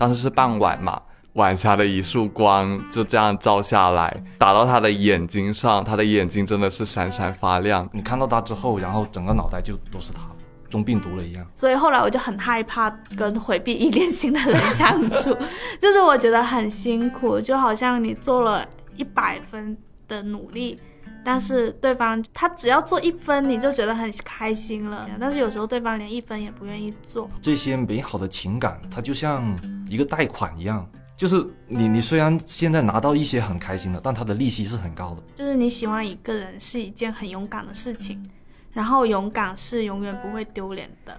当时是傍晚嘛，晚霞的一束光就这样照下来，打到他的眼睛上，他的眼睛真的是闪闪发亮。你看到他之后，然后整个脑袋就都是他，中病毒了一样。所以后来我就很害怕跟回避依恋型的人相处，就是我觉得很辛苦，就好像你做了一百分的努力。但是对方他只要做一分，你就觉得很开心了。但是有时候对方连一分也不愿意做。这些美好的情感，它就像一个贷款一样，就是你你虽然现在拿到一些很开心的，但它的利息是很高的。就是你喜欢一个人是一件很勇敢的事情，然后勇敢是永远不会丢脸的。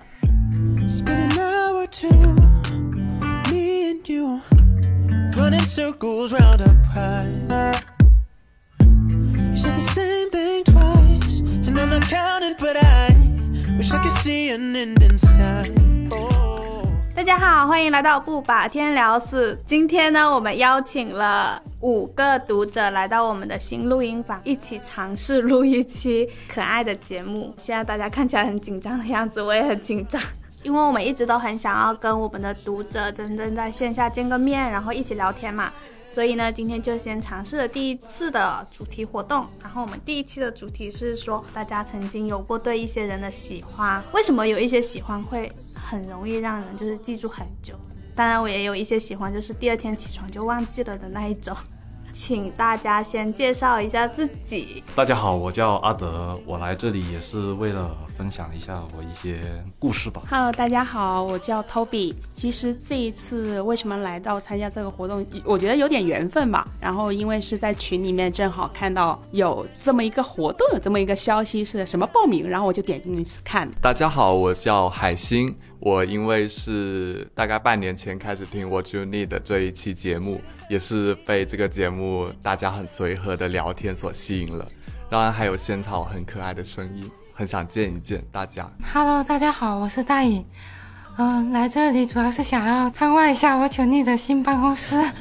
大家好，欢迎来到不把天聊死。今天呢，我们邀请了五个读者来到我们的新录音房，一起尝试录一期可爱的节目。现在大家看起来很紧张的样子，我也很紧张，因为我们一直都很想要跟我们的读者真正在线下见个面，然后一起聊天嘛。所以呢，今天就先尝试了第一次的主题活动。然后我们第一期的主题是说，大家曾经有过对一些人的喜欢，为什么有一些喜欢会很容易让人就是记住很久？当然，我也有一些喜欢，就是第二天起床就忘记了的那一种。请大家先介绍一下自己。大家好，我叫阿德，我来这里也是为了分享一下我一些故事吧。Hello，大家好，我叫 Toby。其实这一次为什么来到参加这个活动，我觉得有点缘分吧。然后因为是在群里面正好看到有这么一个活动，有这么一个消息是什么报名，然后我就点进去看。大家好，我叫海星。我因为是大概半年前开始听 What You Need 这一期节目，也是被这个节目大家很随和的聊天所吸引了，当然还有仙草很可爱的声音，很想见一见大家。Hello，大家好，我是大颖。嗯，来这里主要是想要参观一下我求你的新办公室。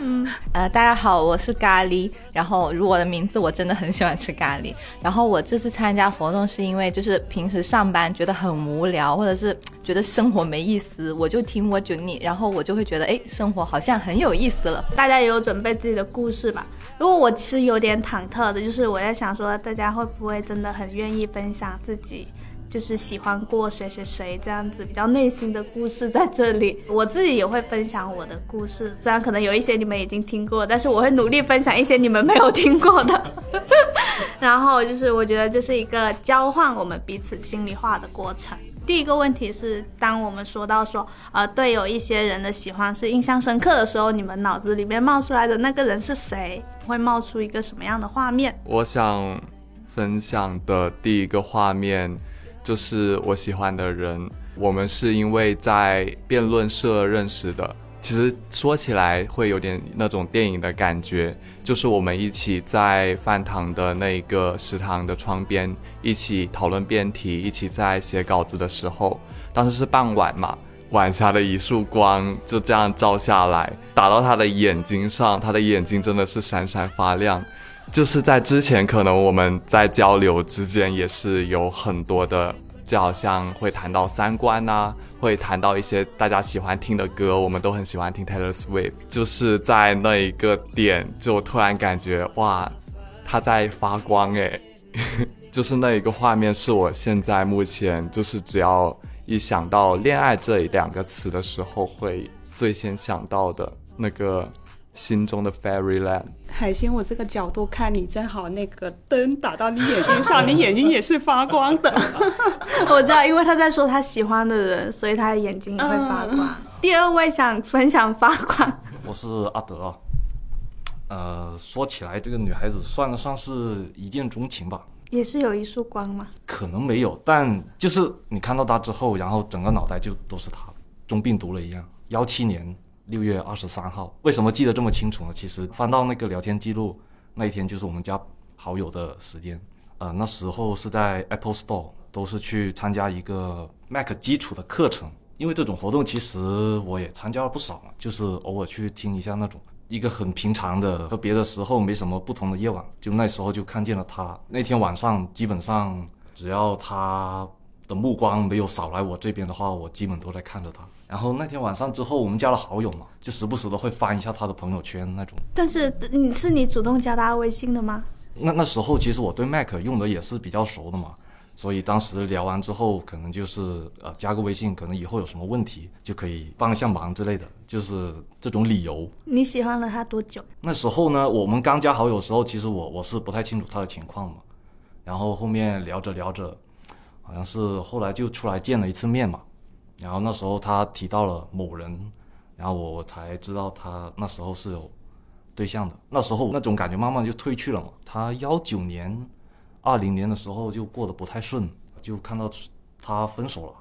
嗯，呃，大家好，我是咖喱。然后，如我的名字，我真的很喜欢吃咖喱。然后我这次参加活动是因为就是平时上班觉得很无聊，或者是觉得生活没意思，我就听我求你，然后我就会觉得哎，生活好像很有意思了。大家也有准备自己的故事吧？如果我其实有点忐忑的，就是我在想说，大家会不会真的很愿意分享自己？就是喜欢过谁谁谁这样子比较内心的故事在这里，我自己也会分享我的故事，虽然可能有一些你们已经听过，但是我会努力分享一些你们没有听过的。然后就是我觉得这是一个交换我们彼此心里话的过程。第一个问题是，当我们说到说呃对有一些人的喜欢是印象深刻的时候，你们脑子里面冒出来的那个人是谁？会冒出一个什么样的画面？我想分享的第一个画面。就是我喜欢的人，我们是因为在辩论社认识的。其实说起来会有点那种电影的感觉，就是我们一起在饭堂的那个食堂的窗边一起讨论辩题，一起在写稿子的时候，当时是傍晚嘛，晚霞的一束光就这样照下来，打到他的眼睛上，他的眼睛真的是闪闪发亮。就是在之前，可能我们在交流之间也是有很多的，就好像会谈到三观呐，会谈到一些大家喜欢听的歌，我们都很喜欢听 Taylor Swift。就是在那一个点，就突然感觉哇，他在发光诶，就是那一个画面是我现在目前就是只要一想到恋爱这两个词的时候，会最先想到的那个。心中的 Fairyland，海星，我这个角度看你正好，那个灯打到你眼睛上，你眼睛也是发光的。我知道，因为他在说他喜欢的人，所以他的眼睛也会发光。第二位想分享发光，我是阿德。呃，说起来，这个女孩子算得上是一见钟情吧？也是有一束光吗？可能没有，但就是你看到她之后，然后整个脑袋就都是她，中病毒了一样。幺七年。六月二十三号，为什么记得这么清楚呢？其实翻到那个聊天记录，那一天就是我们加好友的时间。呃，那时候是在 Apple Store，都是去参加一个 Mac 基础的课程。因为这种活动，其实我也参加了不少嘛，就是偶尔去听一下那种一个很平常的和别的时候没什么不同的夜晚。就那时候就看见了他，那天晚上基本上只要他的目光没有扫来我这边的话，我基本都在看着他。然后那天晚上之后，我们加了好友嘛，就时不时的会翻一下他的朋友圈那种。但是你是你主动加他微信的吗？那那时候其实我对 Mac 用的也是比较熟的嘛，所以当时聊完之后，可能就是呃加个微信，可能以后有什么问题就可以帮一下忙之类的，就是这种理由。你喜欢了他多久？那时候呢，我们刚加好友时候，其实我我是不太清楚他的情况嘛，然后后面聊着聊着，好像是后来就出来见了一次面嘛，然后那时候他提到了某人，然后我我才知道他那时候是有对象的，那时候那种感觉慢慢就褪去了嘛。他幺九年、二零年的时候就过得不太顺，就看到他分手了，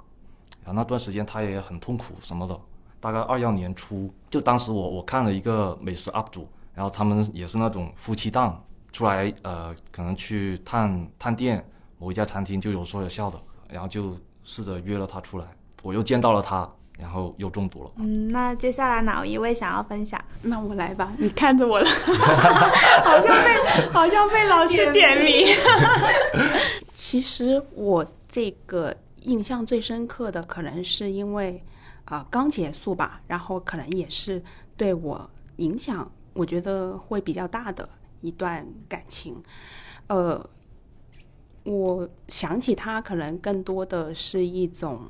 然后那段时间他也很痛苦什么的。大概二幺年初，就当时我我看了一个美食 UP 主，然后他们也是那种夫妻档出来，呃，可能去探探店某一家餐厅，就有说有笑的，然后就试着约了他出来，我又见到了他，然后又中毒了。嗯，那接下来哪一位想要分享？那我来吧，你看着我了，好像被好像被老师点名。其实我这个印象最深刻的，可能是因为啊、刚结束吧，然后可能也是对我影响，我觉得会比较大的一段感情。呃，我想起他，可能更多的是一种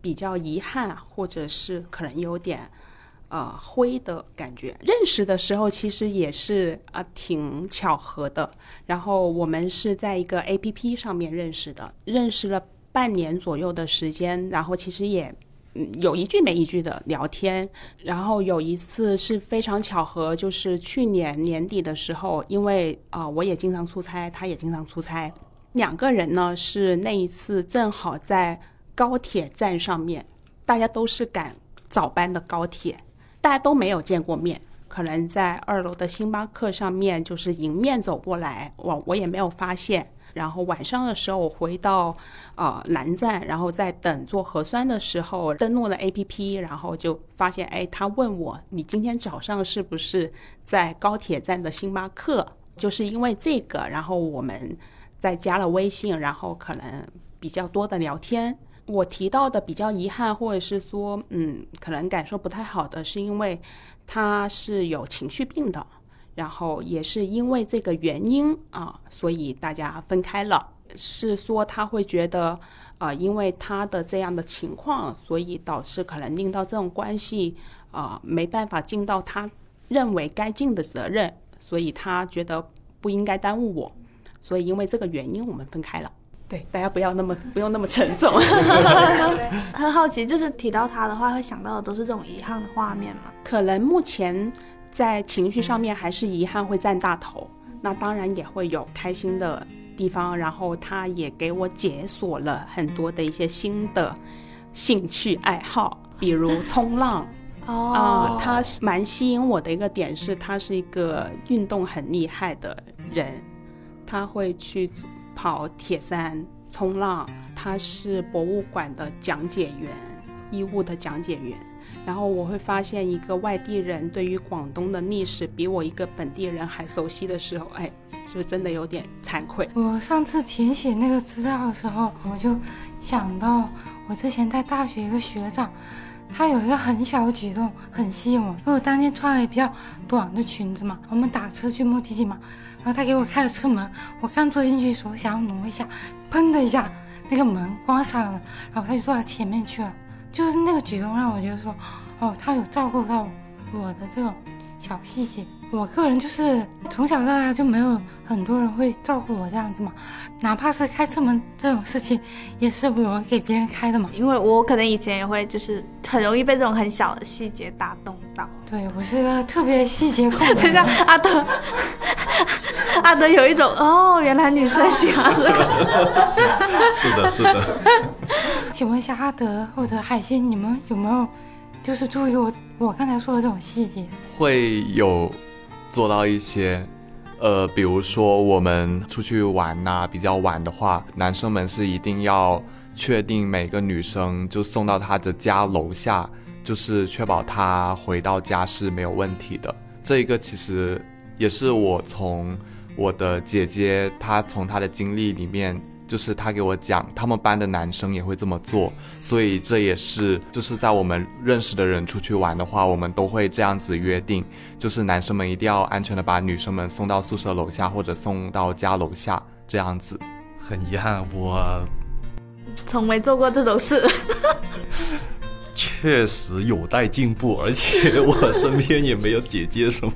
比较遗憾，或者是可能有点呃灰的感觉。认识的时候其实也是啊、挺巧合的，然后我们是在一个 A P P 上面认识的，认识了半年左右的时间，然后其实也。嗯，有一句没一句的聊天，然后有一次是非常巧合，就是去年年底的时候，因为啊、我也经常出差，他也经常出差，两个人呢是那一次正好在高铁站上面，大家都是赶早班的高铁，大家都没有见过面，可能在二楼的星巴克上面就是迎面走过来，我我也没有发现。然后晚上的时候，我回到呃南站，然后在等做核酸的时候，登录了 APP，然后就发现，哎，他问我你今天早上是不是在高铁站的星巴克？就是因为这个，然后我们再加了微信，然后可能比较多的聊天。我提到的比较遗憾，或者是说，嗯，可能感受不太好的，是因为他是有情绪病的，然后也是因为这个原因啊，所以大家分开了。是说他会觉得，啊，因为他的这样的情况，所以导致可能令到这种关系啊没办法尽到他认为该尽的责任，所以他觉得不应该耽误我，所以因为这个原因我们分开了。对，大家不要那么 不用那么沉重。很好奇，就是提到他的话，会想到的都是这种遗憾的画面吗？可能目前在情绪上面还是遗憾会占大头，那当然也会有开心的地方。然后他也给我解锁了很多的一些新的兴趣爱好，比如冲浪。哦 啊、他是蛮吸引我的一个点是，他是一个运动很厉害的人，他会去跑铁山、冲浪，他是博物馆的讲解员，义务的讲解员。然后我会发现，一个外地人对于广东的历史比我一个本地人还熟悉的时候，哎，就真的有点惭愧。我上次填写那个资料的时候，我就想到我之前在大学一个学长，他有一个很小的举动很吸引我，因为我当天穿了比较短的裙子嘛，我们打车去目的地嘛，然后他给我开了车门，我刚坐进去的时候想要挪一下，砰的一下那个门关上了，然后他就坐到前面去了，就是那个举动让我觉得说，哦，他有照顾到我的这种小细节。我个人就是从小到大就没有很多人会照顾我这样子嘛，哪怕是开车门这种事情，也是我给别人开的嘛。因为我可能以前也会，就是很容易被这种很小的细节打动到。对我是个特别细节控的这个人。阿德，阿德有一种哦，原来女生喜欢这个。是的，是的。请问一下阿德或者海星，你们有没有就是注意我我刚才说的这种细节？会有做到一些，呃，比如说我们出去玩呐、比较晚的话，男生们是一定要确定每个女生就送到她的家楼下，就是确保她回到家是没有问题的。这一个其实也是我从我的姐姐她从她的经历里面就是她给我讲，他们班的男生也会这么做，所以这也是就是在我们认识的人出去玩的话，我们都会这样子约定，就是男生们一定要安全的把女生们送到宿舍楼下或者送到家楼下这样子。很遗憾，我从没做过这种事。确实有待进步，而且我身边也没有姐姐什么。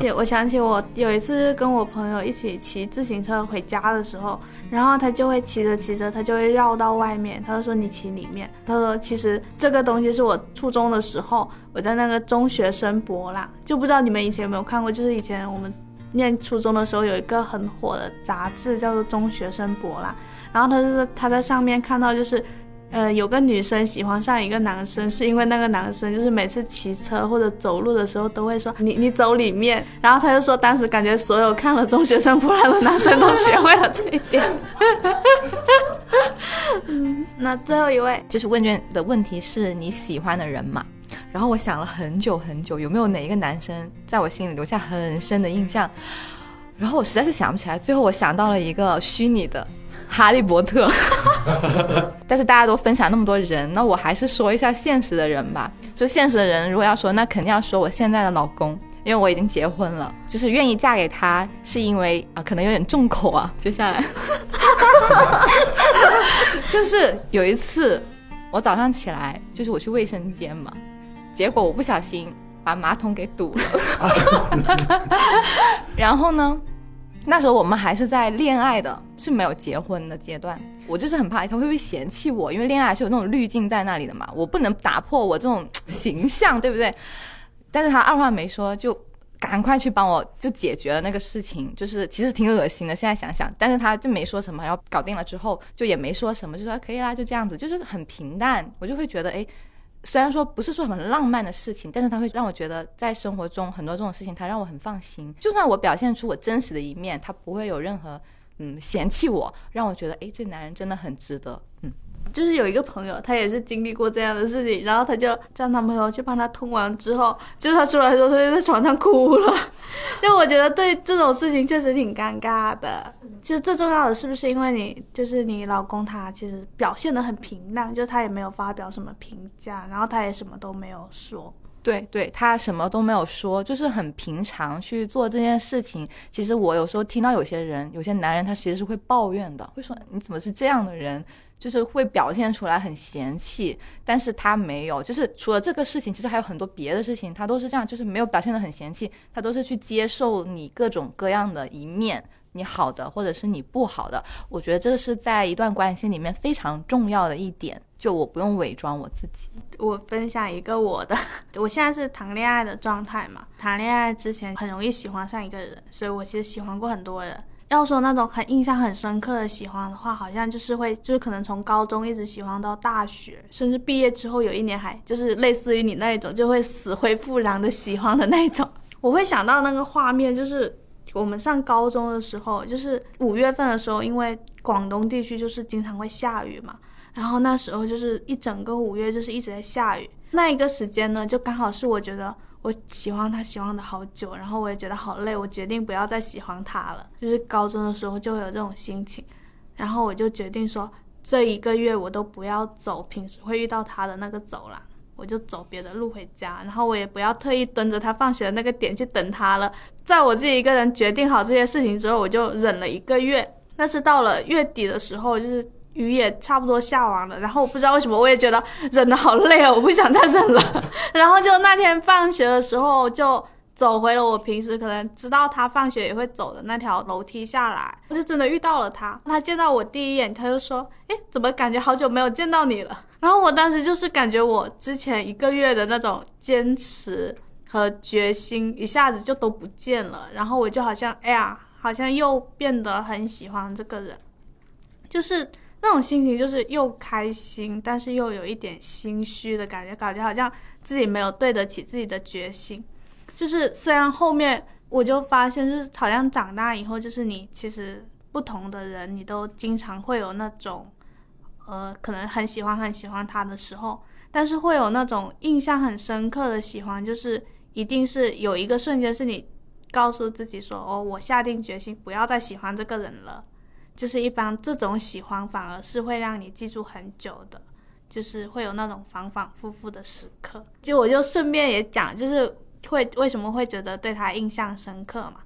对，我想起我有一次跟我朋友一起骑自行车回家的时候，然后他就会骑着骑着，他就会绕到外面，他就说你骑里面。他说其实这个东西是我初中的时候，我在那个中学生博啦，就不知道你们以前有没有看过，就是以前我们念初中的时候有一个很火的杂志叫做《中学生博啦，然后他就是他在上面看到就是。呃，有个女生喜欢上一个男生，是因为那个男生就是每次骑车或者走路的时候都会说你你走里面，然后他就说当时感觉所有看了中学生不来的男生都学会了这一点。嗯，那最后一位就是问卷的问题是你喜欢的人嘛？然后我想了很久很久，有没有哪一个男生在我心里留下很深的印象？然后我实在是想不起来，最后我想到了一个虚拟的。哈利波特，但是大家都分享那么多人，那我还是说一下现实的人吧。就现实的人，如果要说，那肯定要说我现在的老公，因为我已经结婚了，就是愿意嫁给他，是因为啊，可能有点重口啊。接下来，就是有一次，我早上起来，就是我去卫生间嘛，结果我不小心把马桶给堵了，然后呢？那时候我们还是在恋爱的，是没有结婚的阶段。我就是很怕他会不会嫌弃我，因为恋爱是有那种滤镜在那里的嘛，我不能打破我这种形象，对不对？但是他二话没说，就赶快去帮我就解决了那个事情，就是其实挺恶心的。现在想想，但是他就没说什么，然后搞定了之后就也没说什么，就说可以啦，就这样子，就是很平淡。我就会觉得，哎。虽然说不是说很浪漫的事情，但是他会让我觉得在生活中很多这种事情，他让我很放心。就算我表现出我真实的一面，他不会有任何嗯嫌弃我，让我觉得哎，这男人真的很值得，嗯。就是有一个朋友，他也是经历过这样的事情，然后他就叫男朋友去帮他通完之后，就他出来的时候，他就在床上哭了。就我觉得对这种事情确实挺尴尬的。其实最重要的是不是因为你就是你老公他其实表现的很平淡，就他也没有发表什么评价，然后他也什么都没有说。对对，他什么都没有说，就是很平常去做这件事情。其实我有时候听到有些人，有些男人他其实是会抱怨的，会说你怎么是这样的人。就是会表现出来很嫌弃，但是他没有，就是除了这个事情，其实还有很多别的事情，他都是这样，就是没有表现的很嫌弃，他都是去接受你各种各样的一面，你好的或者是你不好的，我觉得这是在一段关系里面非常重要的一点，就我不用伪装我自己。我分享一个我的，我现在是谈恋爱的状态嘛，谈恋爱之前很容易喜欢上一个人，所以我其实喜欢过很多人。要说那种很印象很深刻的喜欢的话，好像就是会，就是可能从高中一直喜欢到大学，甚至毕业之后有一年还就是类似于你那一种，就会死灰复燃的喜欢的那一种。我会想到那个画面，就是我们上高中的时候，就是五月份的时候，因为广东地区就是经常会下雨嘛，然后那时候就是一整个五月就是一直在下雨，那一个时间呢，就刚好是我觉得。我喜欢他，喜欢的好久，然后我也觉得好累，我决定不要再喜欢他了。就是高中的时候就会有这种心情，然后我就决定说，这一个月我都不要走平时会遇到他的那个走廊，我就走别的路回家，然后我也不要特意蹲着他放学的那个点去等他了。在我自己一个人决定好这些事情之后，我就忍了一个月。但是到了月底的时候，就是。雨也差不多下完了，然后我不知道为什么，我也觉得忍的好累哦，我不想再忍了。然后就那天放学的时候，就走回了我平时可能知道他放学也会走的那条楼梯下来，我就真的遇到了他。他见到我第一眼，他就说：“哎，怎么感觉好久没有见到你了？”然后我当时就是感觉我之前一个月的那种坚持和决心一下子就都不见了，然后我就好像哎呀，好像又变得很喜欢这个人，就是。那种心情就是又开心，但是又有一点心虚的感觉，感觉好像自己没有对得起自己的决心。就是虽然后面我就发现，就是好像长大以后，就是你其实不同的人，你都经常会有那种，呃，可能很喜欢很喜欢他的时候，但是会有那种印象很深刻的喜欢，就是一定是有一个瞬间是你告诉自己说，哦，我下定决心不要再喜欢这个人了。就是一般这种喜欢反而是会让你记住很久的，就是会有那种反反复复的时刻。就我就顺便也讲，就是会为什么会觉得对他印象深刻嘛，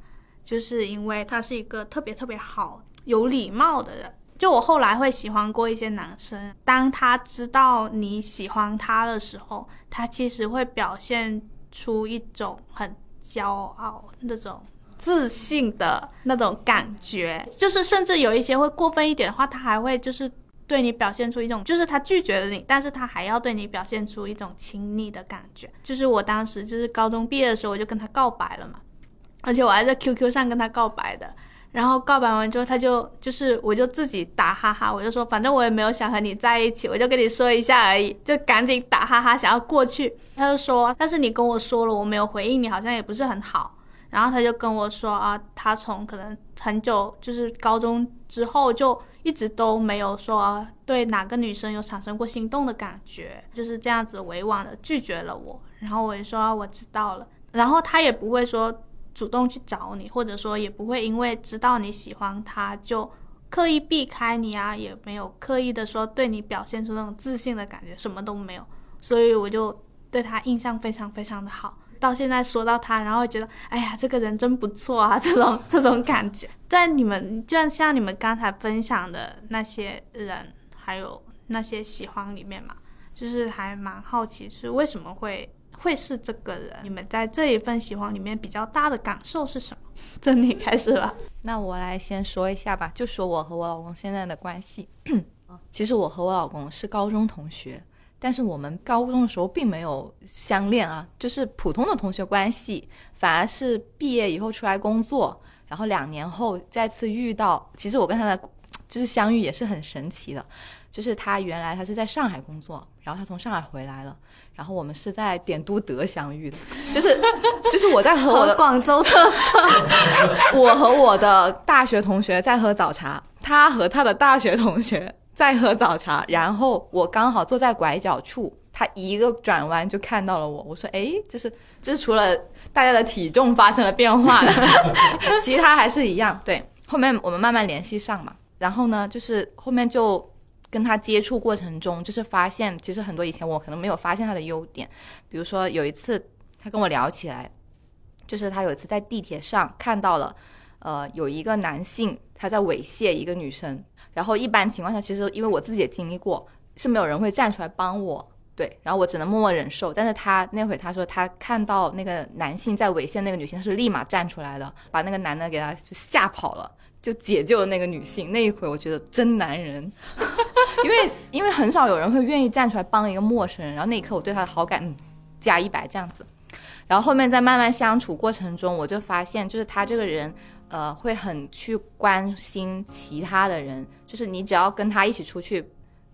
就是因为他是一个特别特别好、有礼貌的人。就我后来会喜欢过一些男生，当他知道你喜欢他的时候，他其实会表现出一种很骄傲那种。自信的那种感觉，就是甚至有一些会过分一点的话，他还会就是对你表现出一种，就是他拒绝了你，但是他还要对你表现出一种亲昵的感觉。就是我当时就是高中毕业的时候，我就跟他告白了嘛，而且我还在 QQ 上跟他告白的。然后告白完之后，他就就是我就自己打哈哈，我就说反正我也没有想和你在一起，我就跟你说一下而已，就赶紧打哈哈想要过去。他就说，但是你跟我说了，我没有回应你，好像也不是很好。然后他就跟我说啊，他从可能很久就是高中之后就一直都没有说对哪个女生有产生过心动的感觉，就是这样子委婉的拒绝了我。然后我就说我知道了，然后他也不会说主动去找你，或者说也不会因为知道你喜欢他就刻意避开你啊，也没有刻意的说对你表现出那种自信的感觉，什么都没有。所以我就对他印象非常非常的好。到现在说到他，然后觉得，哎呀，这个人真不错啊，这种这种感觉，在你们就像你们刚才分享的那些人，还有那些喜欢里面嘛，就是还蛮好奇，是为什么会会是这个人？你们在这一份喜欢里面比较大的感受是什么？这你开始了，那我来先说一下吧，就说我和我老公现在的关系。其实我和我老公是高中同学。但是我们高中的时候并没有相恋啊，就是普通的同学关系。反而是毕业以后出来工作，然后两年后再次遇到。其实我跟他的就是相遇也是很神奇的，就是他原来他是在上海工作，然后他从上海回来了，然后我们是在点都德相遇的，就是 就是我在和我的广州特色，我和我的大学同学在喝早茶，他和他的大学同学。在喝早茶，然后我刚好坐在拐角处，他一个转弯就看到了我。我说：“哎，就是就是除了大家的体重发生了变化，其他还是一样。”对，后面我们慢慢联系上嘛，然后呢，就是后面就跟他接触过程中，就是发现其实很多以前我可能没有发现他的优点，比如说有一次他跟我聊起来，就是他有一次在地铁上看到了，呃，有一个男性他在猥亵一个女生。然后一般情况下，其实因为我自己也经历过，是没有人会站出来帮我，对，然后我只能默默忍受。但是他那会他说他看到那个男性在猥亵那个女性，他是立马站出来的，把那个男的给他吓跑了，就解救了那个女性。那一会我觉得真男人，因为因为很少有人会愿意站出来帮一个陌生人。然后那一刻我对他的好感嗯加一百这样子。然后后面在慢慢相处过程中，我就发现就是他这个人。呃，会很去关心其他的人，就是你只要跟他一起出去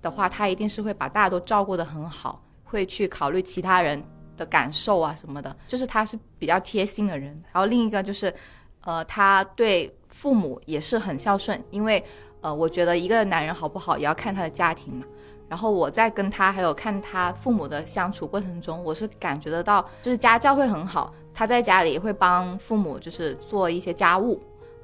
的话，他一定是会把大家都照顾得很好，会去考虑其他人的感受啊什么的，就是他是比较贴心的人。然后另一个就是，呃，他对父母也是很孝顺，因为呃，我觉得一个男人好不好也要看他的家庭嘛。然后我在跟他还有看他父母的相处过程中，我是感觉得到，就是家教会很好，他在家里会帮父母就是做一些家务。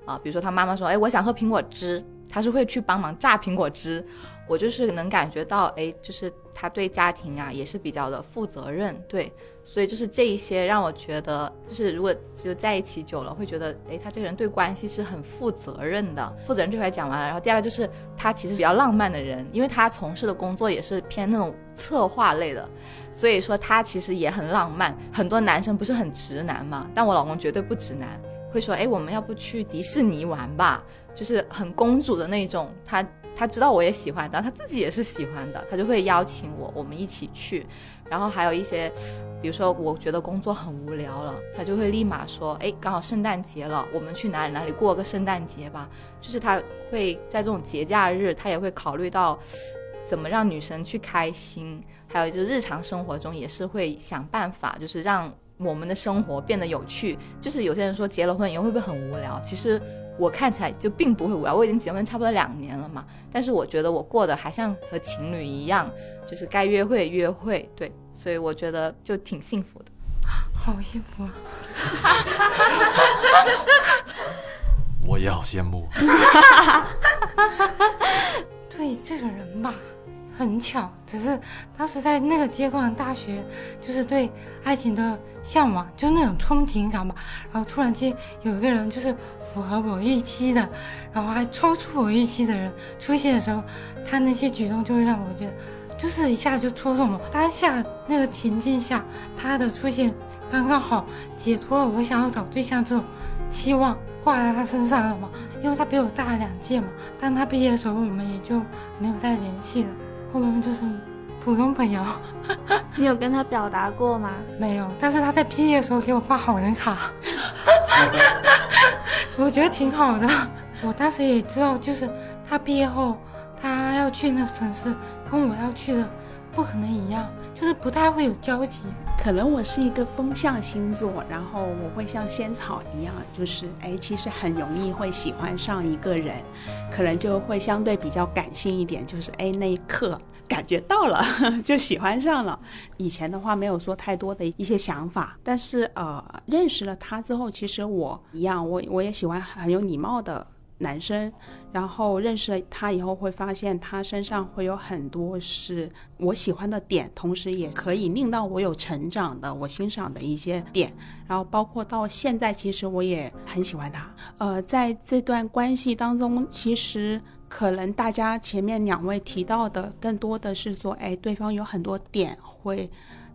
啊，比如说他妈妈说，哎，我想喝苹果汁，他是会去帮忙榨苹果汁。我就是能感觉到，哎，就是他对家庭啊也是比较的负责任，对，所以就是这一些让我觉得，就是如果就在一起久了，会觉得，哎，他这个人对关系是很负责任的。负责任这块讲完了，然后第二个就是他其实比较浪漫的人，因为他从事的工作也是偏那种策划类的，所以说他其实也很浪漫。很多男生不是很直男嘛，但我老公绝对不直男。会说，哎，我们要不去迪士尼玩吧？就是很公主的那种。他他知道我也喜欢，但他自己也是喜欢的，他就会邀请我，我们一起去。然后还有一些，比如说我觉得工作很无聊了，他就会立马说，哎，刚好圣诞节了，我们去哪里哪里过个圣诞节吧。就是他会在这种节假日，他也会考虑到怎么让女生去开心。还有就是日常生活中也是会想办法，就是让。我们的生活变得有趣，就是有些人说结了婚以后会不会很无聊？其实我看起来就并不会无聊。我已经结婚差不多两年了嘛，但是我觉得我过得还像和情侣一样，就是该约会约会，对，所以我觉得就挺幸福的。好幸福啊！我也好羡慕。对这个人吧，很巧，只是当时在那个阶段，大学就是对爱情的向往，就那种憧憬感吧。然后突然间有一个人就是符合我预期的，然后还超出我预期的人出现的时候，他那些举动就会让我觉得，就是一下就戳中我。当下那个情境下，他的出现刚刚好解脱了我想要找对象这种期望挂在他身上了嘛。因为他比我大两届嘛，当他毕业的时候，我们也就没有再联系了，后面就是普通朋友。你有跟他表达过吗？没有，但是他在毕业的时候给我发好人卡，我觉得挺好的。我当时也知道，就是他毕业后，他要去那个城市，跟我要去的不可能一样，就是不太会有交集。可能我是一个风象星座，然后我会像仙草一样，就是哎，其实很容易会喜欢上一个人，可能就会相对比较感性一点，就是哎那一刻感觉到了 就喜欢上了。以前的话没有说太多的一些想法，但是呃认识了他之后，其实我一样，我我也喜欢很有礼貌的。男生，然后认识了他以后，会发现他身上会有很多是我喜欢的点，同时也可以令到我有成长的、我欣赏的一些点。然后包括到现在，其实我也很喜欢他。呃，在这段关系当中，其实可能大家前面两位提到的，更多的是说，哎，对方有很多点会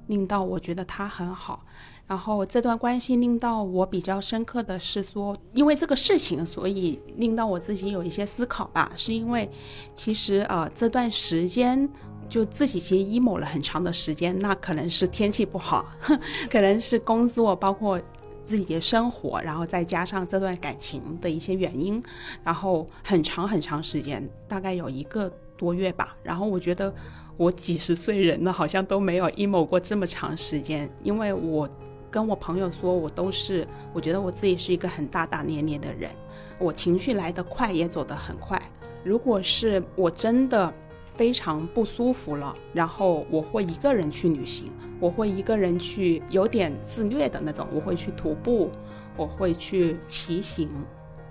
令到我觉得他很好。然后这段关系令到我比较深刻的是说，因为这个事情，所以令到我自己有一些思考吧。是因为其实呃这段时间就自己其实 emo 了很长的时间，那可能是天气不好，可能是工作，包括自己的生活，然后再加上这段感情的一些原因，然后很长很长时间，大概有一个多月吧。然后我觉得我几十岁人了，好像都没有 emo 过这么长时间，因为我。跟我朋友说，我都是，我觉得我自己是一个很大大咧咧的人，我情绪来得快，也走得很快。如果是我真的非常不舒服了，然后我会一个人去旅行，我会一个人去，有点自虐的那种，我会去徒步，我会去骑行，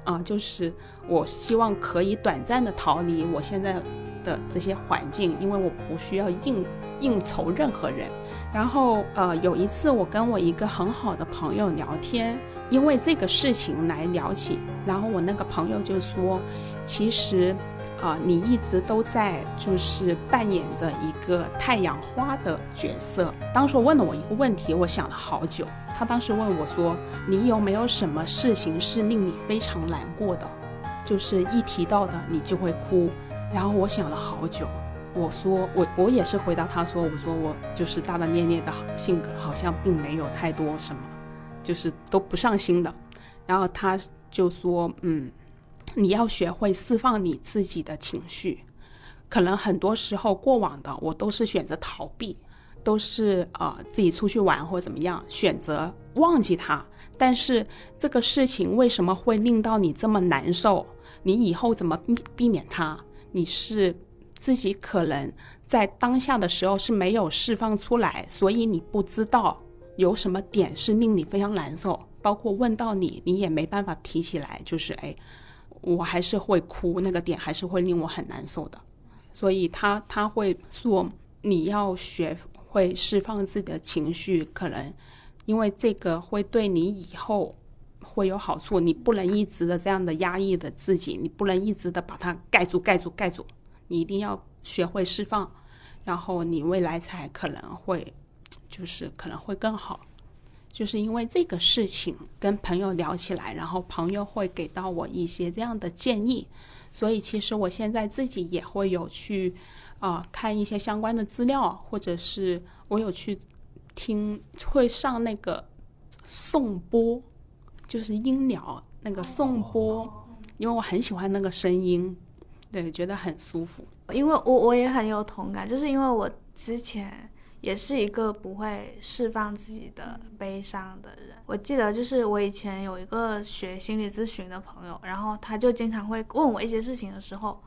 啊，就是我希望可以短暂的逃离我现在的这些环境，因为我不需要应应酬任何人。然后，呃，有一次我跟我一个很好的朋友聊天，因为这个事情来聊起，然后我那个朋友就说，其实，啊，你一直都在就是扮演着一个太阳花的角色。当时问了我一个问题，我想了好久。他当时问我说，你有没有什么事情是令你非常难过的？就是一提到的你就会哭。然后我想了好久。我说我我也是回答他说我说我就是大大咧咧的性格，好像并没有太多什么，就是都不上心的。然后他就说嗯，你要学会释放你自己的情绪。可能很多时候过往的我都是选择逃避，都是呃自己出去玩或怎么样，选择忘记他。但是这个事情为什么会令到你这么难受？你以后怎么避避免它？你是？自己可能在当下的时候是没有释放出来，所以你不知道有什么点是令你非常难受。包括问到你，你也没办法提起来，就是哎，我还是会哭，那个点还是会令我很难受的。所以他他会说你要学会释放自己的情绪，可能因为这个会对你以后会有好处。你不能一直的这样的压抑的自己，你不能一直的把它盖住、盖住、盖住。你一定要学会释放，然后你未来才可能会，就是可能会更好。就是因为这个事情跟朋友聊起来，然后朋友会给到我一些这样的建议，所以其实我现在自己也会有去啊看一些相关的资料，或者是我有去听会上那个颂钵，就是音疗那个颂钵，因为我很喜欢那个声音。对，觉得很舒服，因为我我也很有同感，就是因为我之前也是一个不会释放自己的悲伤的人。我记得就是我以前有一个学心理咨询的朋友，然后他就经常会问我一些事情的时候，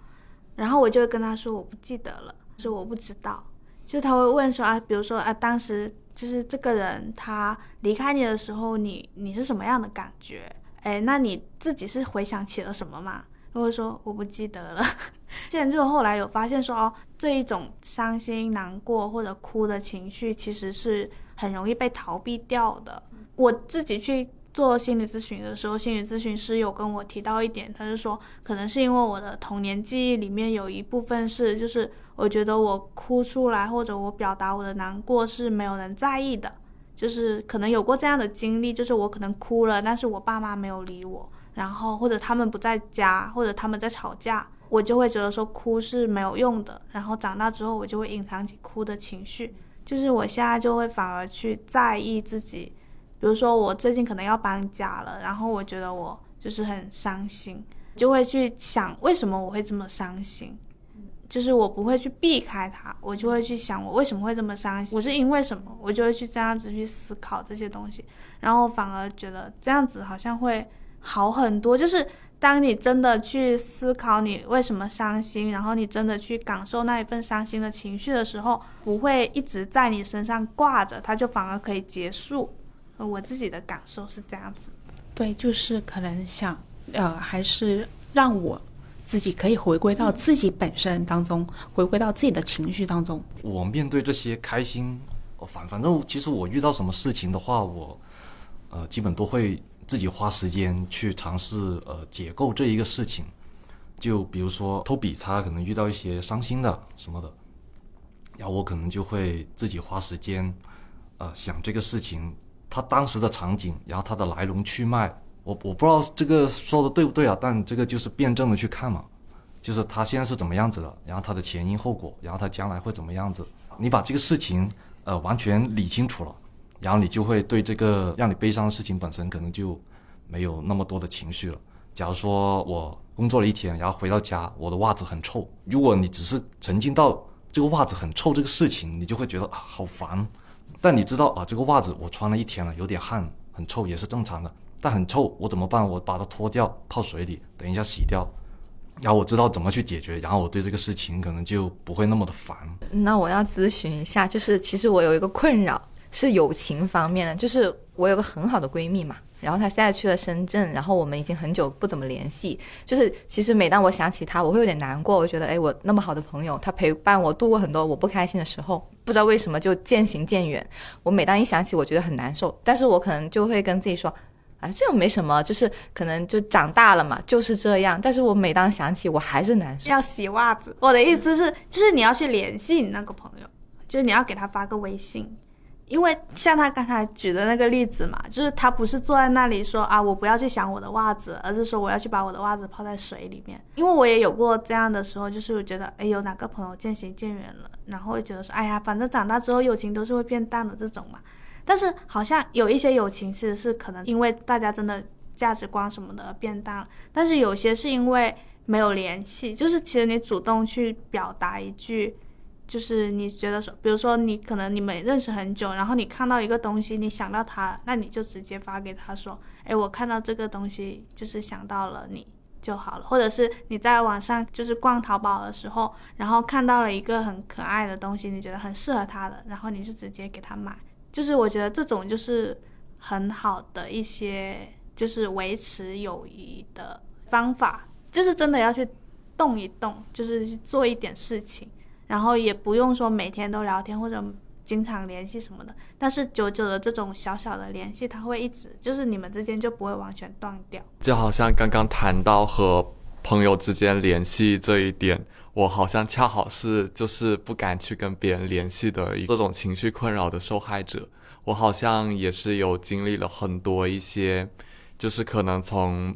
然后我就会跟他说我不记得了，说我不知道。就他会问说啊，比如说啊，当时就是这个人他离开你的时候，你你是什么样的感觉？哎，那你自己是回想起了什么吗？如果说我不记得了。现在就后来有发现说，哦，这一种伤心、难过或者哭的情绪，其实是很容易被逃避掉的。我自己去做心理咨询的时候，心理咨询师有跟我提到一点，他就说，可能是因为我的童年记忆里面有一部分是，就是我觉得我哭出来或者我表达我的难过是没有人在意的，就是可能有过这样的经历，就是我可能哭了，但是我爸妈没有理我，然后或者他们不在家，或者他们在吵架。我就会觉得说哭是没有用的，然后长大之后我就会隐藏起哭的情绪，就是我现在就会反而去在意自己，比如说我最近可能要搬家了，然后我觉得我就是很伤心，就会去想为什么我会这么伤心，就是我不会去避开它，我就会去想我为什么会这么伤心，我是因为什么，我就会去这样子去思考这些东西，然后反而觉得这样子好像会好很多，就是。当你真的去思考你为什么伤心，然后你真的去感受那一份伤心的情绪的时候，不会一直在你身上挂着，它就反而可以结束。我自己的感受是这样子。对，就是可能想，呃，还是让我自己可以回归到自己本身当中，回归到自己的情绪当中。我面对这些开心，反反正其实我遇到什么事情的话，我呃基本都会。自己花时间去尝试呃解构这一个事情，就比如说托比他可能遇到一些伤心的什么的，然后我可能就会自己花时间，呃想这个事情他当时的场景，然后他的来龙去脉，我我不知道这个说的对不对啊，但这个就是辩证的去看嘛，就是他现在是怎么样子的，然后他的前因后果，然后他将来会怎么样子，你把这个事情呃完全理清楚了。然后你就会对这个让你悲伤的事情本身可能就没有那么多的情绪了。假如说我工作了一天，然后回到家，我的袜子很臭。如果你只是沉浸到这个袜子很臭这个事情，你就会觉得好烦。但你知道啊，这个袜子我穿了一天了，有点汗，很臭也是正常的。但很臭，我怎么办？我把它脱掉，泡水里，等一下洗掉。然后我知道怎么去解决，然后我对这个事情可能就不会那么的烦。那我要咨询一下，就是其实我有一个困扰。是友情方面的，就是我有个很好的闺蜜嘛，然后她现在去了深圳，然后我们已经很久不怎么联系。就是其实每当我想起她，我会有点难过。我觉得，哎，我那么好的朋友，她陪伴我度过很多我不开心的时候，不知道为什么就渐行渐远。我每当一想起，我觉得很难受。但是我可能就会跟自己说，啊，这又没什么，就是可能就长大了嘛，就是这样。但是我每当想起，我还是难受。要洗袜子，我的意思是，就是你要去联系你那个朋友，就是你要给他发个微信。因为像他刚才举的那个例子嘛，就是他不是坐在那里说啊，我不要去想我的袜子，而是说我要去把我的袜子泡在水里面。因为我也有过这样的时候，就是我觉得哎，有哪个朋友渐行渐远了，然后会觉得说，哎呀，反正长大之后友情都是会变淡的这种嘛。但是好像有一些友情其实是可能因为大家真的价值观什么的变淡了，但是有些是因为没有联系，就是其实你主动去表达一句。就是你觉得说，比如说你可能你们认识很久，然后你看到一个东西，你想到他，那你就直接发给他说，哎，我看到这个东西，就是想到了你就好了。或者是你在网上就是逛淘宝的时候，然后看到了一个很可爱的东西，你觉得很适合他的，然后你是直接给他买。就是我觉得这种就是很好的一些就是维持友谊的方法，就是真的要去动一动，就是去做一点事情。然后也不用说每天都聊天或者经常联系什么的，但是久久的这种小小的联系，它会一直就是你们之间就不会完全断掉。就好像刚刚谈到和朋友之间联系这一点，我好像恰好是就是不敢去跟别人联系的这种情绪困扰的受害者。我好像也是有经历了很多一些，就是可能从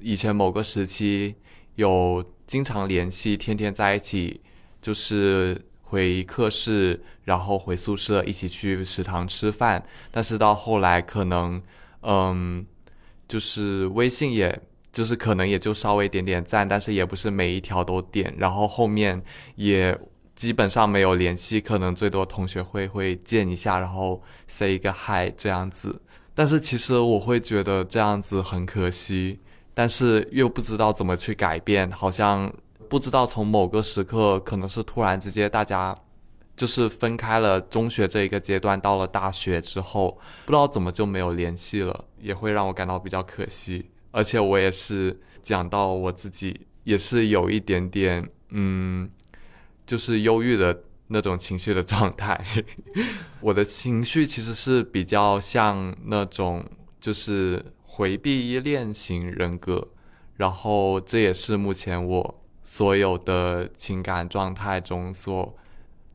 以前某个时期有经常联系，天天在一起。就是回课室，然后回宿舍一起去食堂吃饭。但是到后来，可能，嗯，就是微信，也就是可能也就稍微点点赞，但是也不是每一条都点。然后后面也基本上没有联系，可能最多同学会会见一下，然后 say 一个 hi 这样子。但是其实我会觉得这样子很可惜，但是又不知道怎么去改变，好像。不知道从某个时刻，可能是突然之间，大家就是分开了。中学这一个阶段，到了大学之后，不知道怎么就没有联系了，也会让我感到比较可惜。而且我也是讲到我自己也是有一点点嗯，就是忧郁的那种情绪的状态。我的情绪其实是比较像那种就是回避依恋型人格，然后这也是目前我所有的情感状态中所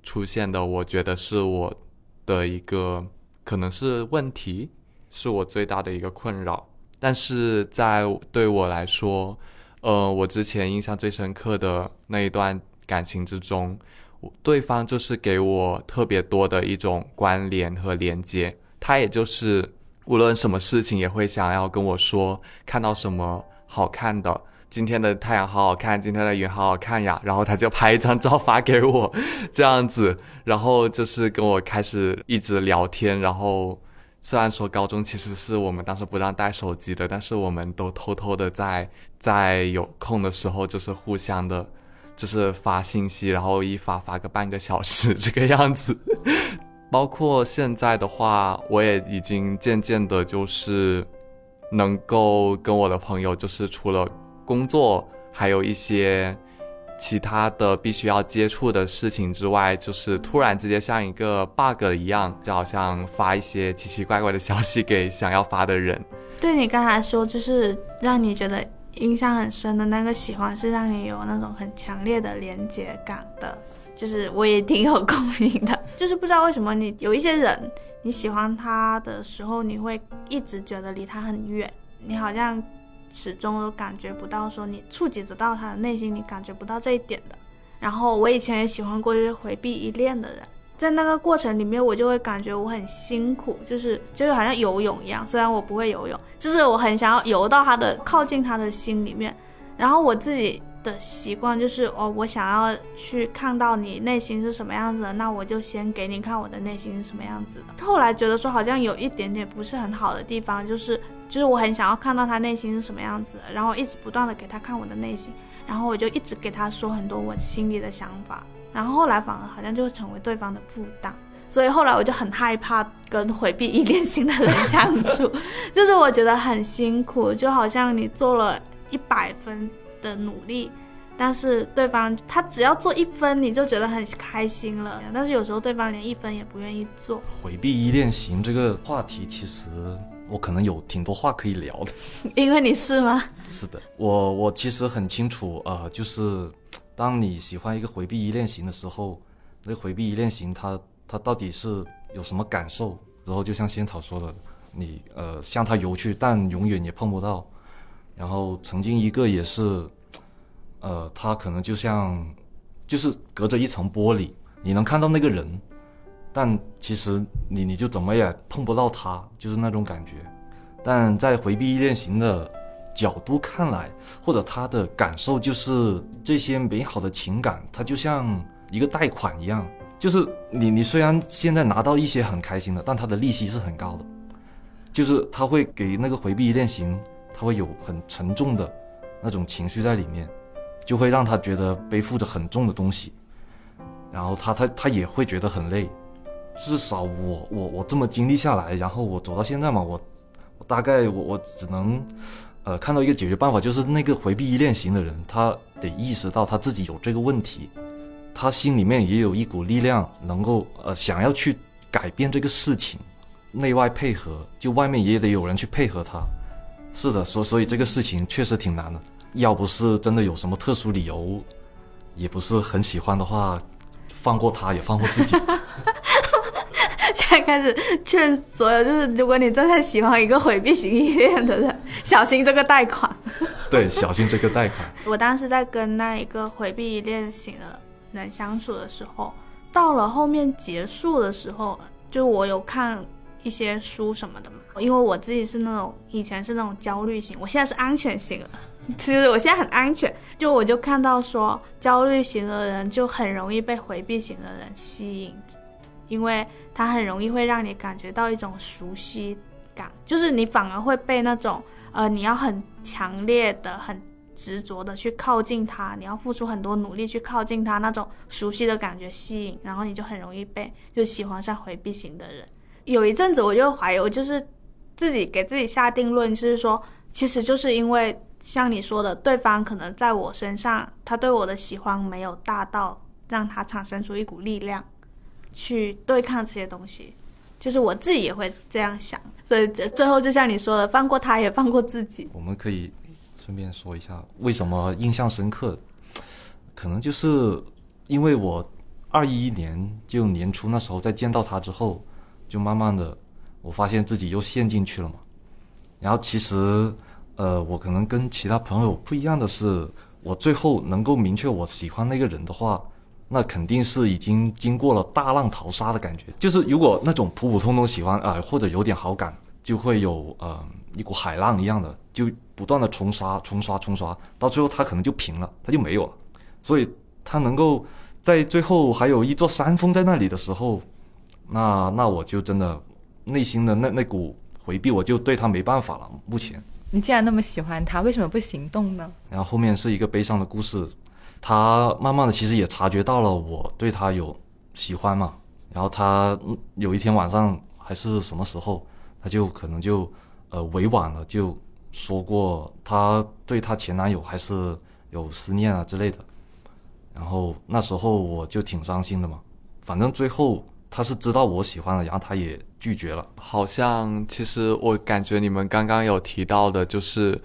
出现的，我觉得是我的一个可能是问题，是我最大的一个困扰。但是在对我来说，呃，我之前印象最深刻的那一段感情之中，对方就是给我特别多的一种关联和连接。他也就是无论什么事情也会想要跟我说，看到什么好看的，今天的太阳好好看，今天的云好好看呀，然后他就拍一张照发给我，这样子，然后就是跟我开始一直聊天，然后。虽然说高中其实是我们当时不让带手机的，但是我们都偷偷的在在有空的时候，就是互相的，就是发信息，然后一发发个半个小时 这个样子。包括现在的话，我也已经渐渐的，就是能够跟我的朋友，就是除了工作，还有一些。其他的必须要接触的事情之外，就是突然之间像一个 bug 一样，就好像发一些奇奇怪怪的消息给想要发的人。对你刚才说，就是让你觉得印象很深的那个喜欢，是让你有那种很强烈的连接感的。就是我也挺有共鸣的，就是不知道为什么你有一些人，你喜欢他的时候，你会一直觉得离他很远，你好像。始终都感觉不到，说你触及得到他的内心，你感觉不到这一点的。然后我以前也喜欢过就是回避依恋的人，在那个过程里面，我就会感觉我很辛苦，就是就是好像游泳一样。虽然我不会游泳，就是我很想要游到他的靠近他的心里面。然后我自己的习惯就是哦，我想要去看到你内心是什么样子的，那我就先给你看我的内心是什么样子的。后来觉得说好像有一点点不是很好的地方，就是。就是我很想要看到他内心是什么样子，然后一直不断的给他看我的内心，然后我就一直给他说很多我心里的想法，然后后来反而好像就成为对方的负担，所以后来我就很害怕跟回避依恋型的人 相处，就是我觉得很辛苦，就好像你做了一百分的努力，但是对方他只要做一分你就觉得很开心了，但是有时候对方连一分也不愿意做。回避依恋型这个话题其实。我可能有挺多话可以聊的，因为你是吗？是的，我我其实很清楚，呃，就是当你喜欢一个回避依恋型的时候，那回避依恋型他他到底是有什么感受？然后就像仙草说的，你呃向他游去，但永远也碰不到。然后曾经一个也是，呃，他可能就像就是隔着一层玻璃，你能看到那个人。但其实你你就怎么也碰不到他，就是那种感觉。但在回避依恋型的角度看来，或者他的感受就是这些美好的情感，它就像一个贷款一样，就是你你虽然现在拿到一些很开心的，但它的利息是很高的，就是他会给那个回避依恋型，他会有很沉重的那种情绪在里面，就会让他觉得背负着很重的东西，然后他他他也会觉得很累。至少我我我这么经历下来，然后我走到现在嘛，我我大概我我只能，呃，看到一个解决办法，就是那个回避依恋型的人，他得意识到他自己有这个问题，他心里面也有一股力量，能够呃想要去改变这个事情，内外配合，就外面也得有人去配合他。是的，所所以这个事情确实挺难的，要不是真的有什么特殊理由，也不是很喜欢的话，放过他也放过自己。现在开始劝所有，就是如果你真的喜欢一个回避型依恋的人，小心这个贷款。对，小心这个贷款。我当时在跟那一个回避依恋型的人相处的时候，到了后面结束的时候，就我有看一些书什么的嘛，因为我自己是那种以前是那种焦虑型，我现在是安全型了。其实我现在很安全，就我就看到说，焦虑型的人就很容易被回避型的人吸引。因为它很容易会让你感觉到一种熟悉感，就是你反而会被那种呃，你要很强烈的、很执着的去靠近他，你要付出很多努力去靠近他那种熟悉的感觉吸引，然后你就很容易被就喜欢上回避型的人。有一阵子我就怀疑，我就是自己给自己下定论，就是说，其实就是因为像你说的，对方可能在我身上，他对我的喜欢没有大到让他产生出一股力量去对抗这些东西，就是我自己也会这样想。所以最后就像你说的，放过他，也放过自己。我们可以顺便说一下为什么印象深刻，可能就是因为我二一年就年初那时候在见到他之后，就慢慢的我发现自己又陷进去了嘛。然后其实。呃，我可能跟其他朋友不一样的是，我最后能够明确我喜欢那个人的话，那肯定是已经经过了大浪淘沙的感觉。就是如果那种普普通通喜欢啊，或者有点好感，就会有呃一股海浪一样的，就不断的冲刷、冲刷、冲刷，到最后它可能就平了，它就没有了。所以它能够在最后还有一座山峰在那里的时候，那那我就真的内心的那那股回避，我就对他没办法了。目前。你既然那么喜欢他，为什么不行动呢？然后后面是一个悲伤的故事，他慢慢的其实也察觉到了我对他有喜欢嘛。然后他有一天晚上还是什么时候，他就可能就呃委婉了就说过他对他前男友还是有思念啊之类的。然后那时候我就挺伤心的嘛。反正最后他是知道我喜欢了，然后他也。拒绝了，好像其实我感觉你们刚刚有提到的，就是，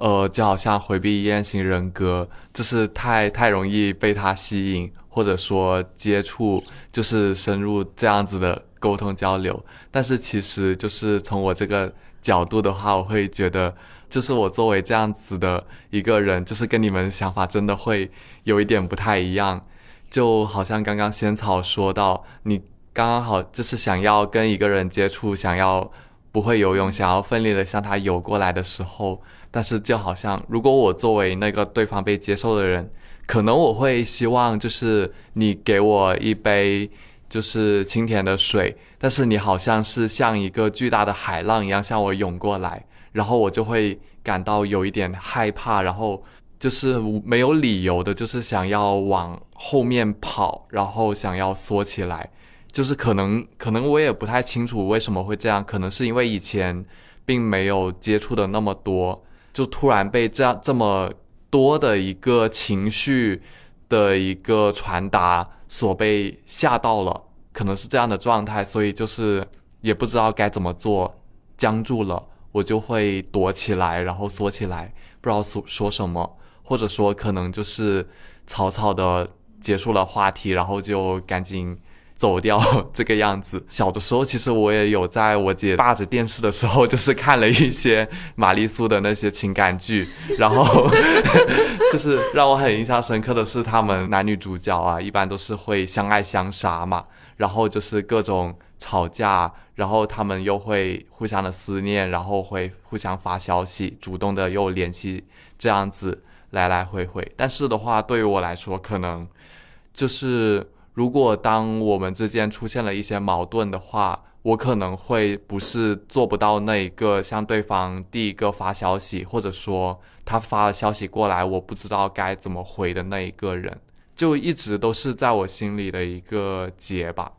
呃，就好像回避依恋型人格，就是太太容易被他吸引，或者说接触，就是深入这样子的沟通交流。但是其实就是从我这个角度的话，我会觉得，就是我作为这样子的一个人，就是跟你们想法真的会有一点不太一样。就好像刚刚仙草说到你。刚刚好就是想要跟一个人接触，想要不会游泳，想要奋力的向他游过来的时候，但是就好像如果我作为那个对方被接受的人，可能我会希望就是你给我一杯就是清甜的水，但是你好像是像一个巨大的海浪一样向我涌过来，然后我就会感到有一点害怕，然后就是没有理由的，就是想要往后面跑，然后想要缩起来。就是可能，可能我也不太清楚为什么会这样，可能是因为以前并没有接触的那么多，就突然被这样这么多的一个情绪的一个传达所被吓到了，可能是这样的状态，所以就是也不知道该怎么做，僵住了，我就会躲起来，然后缩起来，不知道说说什么，或者说可能就是草草的结束了话题，然后就赶紧。走掉这个样子。小的时候，其实我也有在我姐霸着电视的时候，就是看了一些玛丽苏的那些情感剧，然后 就是让我很印象深刻的是，他们男女主角啊，一般都是会相爱相杀嘛，然后就是各种吵架，然后他们又会互相的思念，然后会互相发消息，主动的又联系，这样子来来回回。但是的话，对于我来说，可能就是。如果当我们之间出现了一些矛盾的话，我可能会不是做不到那一个向对方第一个发消息，或者说他发了消息过来，我不知道该怎么回的那一个人，就一直都是在我心里的一个结吧。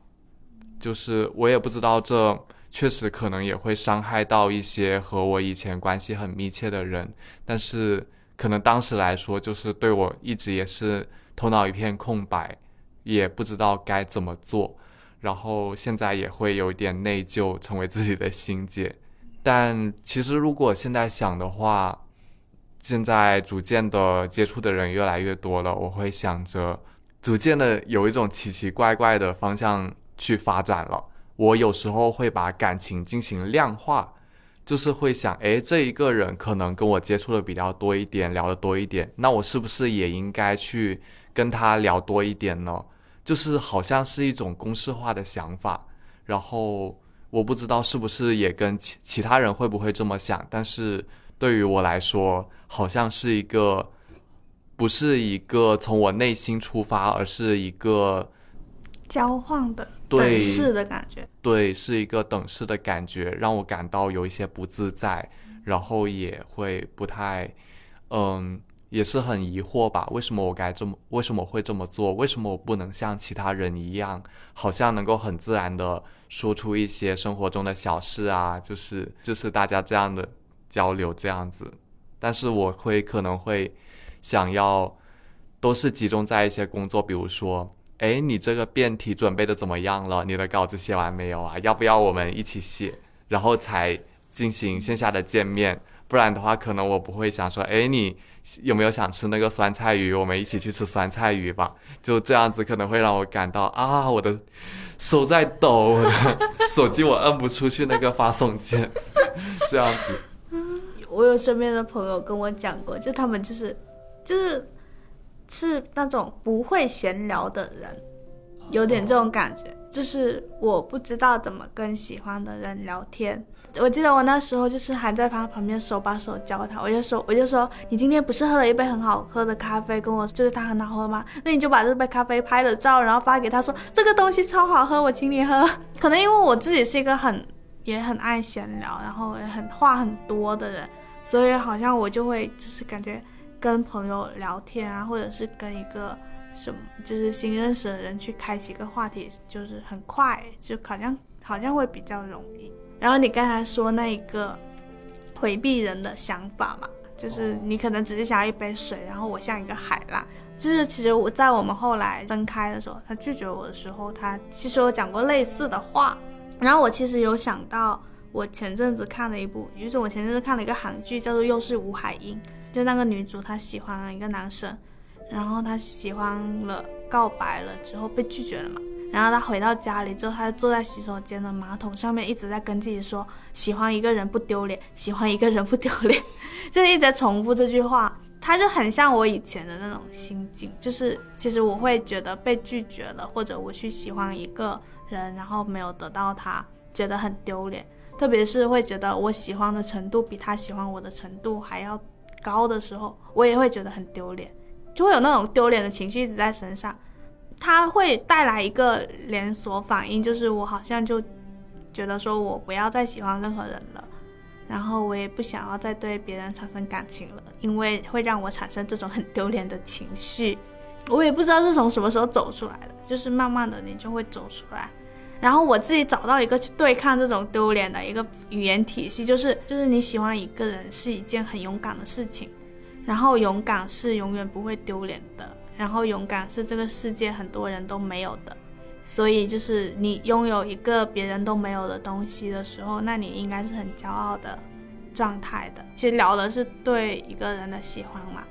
就是我也不知道，这确实可能也会伤害到一些和我以前关系很密切的人，但是可能当时来说，就是对我一直也是头脑一片空白。也不知道该怎么做，然后现在也会有一点内疚，成为自己的心结。但其实如果现在想的话，现在逐渐的接触的人越来越多了，我会想着逐渐的有一种奇奇怪怪的方向去发展了。我有时候会把感情进行量化，就是会想，诶，这一个人可能跟我接触的比较多一点，聊的多一点，那我是不是也应该去跟他聊多一点呢？就是好像是一种公式化的想法，然后我不知道是不是也跟其其他人会不会这么想，但是对于我来说，好像是一个不是一个从我内心出发，而是一个交换的等式的感觉。对，是一个等式的感觉，让我感到有一些不自在，然后也会不太，嗯。也是很疑惑吧？为什么我该这么？为什么会这么做？为什么我不能像其他人一样，好像能够很自然的说出一些生活中的小事啊？就是就是大家这样的交流这样子，但是我会可能会想要都是集中在一些工作，比如说，哎，你这个辩题准备的怎么样了？你的稿子写完没有啊？要不要我们一起写？然后才进行线下的见面。不然的话，可能我不会想说，哎，你有没有想吃那个酸菜鱼？我们一起去吃酸菜鱼吧。就这样子可能会让我感到啊，我的手在抖，我的手机我摁不出去那个发送键，这样子。我有身边的朋友跟我讲过，就他们就是就是是那种不会闲聊的人，有点这种感觉，就是我不知道怎么跟喜欢的人聊天。我记得我那时候就是还在他旁边手把手教他，我就说我就说你今天不是喝了一杯很好喝的咖啡，跟我就是他很好喝吗？那你就把这杯咖啡拍了照，然后发给他说这个东西超好喝，我请你喝。可能因为我自己是一个很也很爱闲聊，然后也很话很多的人，所以好像我就会就是感觉跟朋友聊天啊，或者是跟一个什么就是新认识的人去开启一个话题，就是很快，就好像好像会比较容易。然后你刚才说那一个回避人的想法嘛，就是你可能只是想要一杯水，然后我像一个海浪。就是其实我在我们后来分开的时候，他拒绝我的时候，他其实有讲过类似的话。然后我其实有想到，我前阵子看了一部，就是我前阵子看了一个韩剧，叫做《又是吴海英》，就那个女主她喜欢了一个男生，然后她喜欢了，告白了之后被拒绝了嘛。然后他回到家里之后，他就坐在洗手间的马桶上面，一直在跟自己说：“喜欢一个人不丢脸，喜欢一个人不丢脸。”就一直重复这句话。他就很像我以前的那种心境，就是其实我会觉得被拒绝了，或者我去喜欢一个人，然后没有得到他，觉得很丢脸。特别是会觉得我喜欢的程度比他喜欢我的程度还要高的时候，我也会觉得很丢脸，就会有那种丢脸的情绪一直在身上。它会带来一个连锁反应，就是我好像就觉得说我不要再喜欢任何人了，然后我也不想要再对别人产生感情了，因为会让我产生这种很丢脸的情绪。我也不知道是从什么时候走出来的，就是慢慢的你就会走出来，然后我自己找到一个去对抗这种丢脸的一个语言体系，就是就是你喜欢一个人是一件很勇敢的事情，然后勇敢是永远不会丢脸的。然后勇敢是这个世界很多人都没有的，所以就是你拥有一个别人都没有的东西的时候，那你应该是很骄傲的状态的。其实聊的是对一个人的喜欢嘛，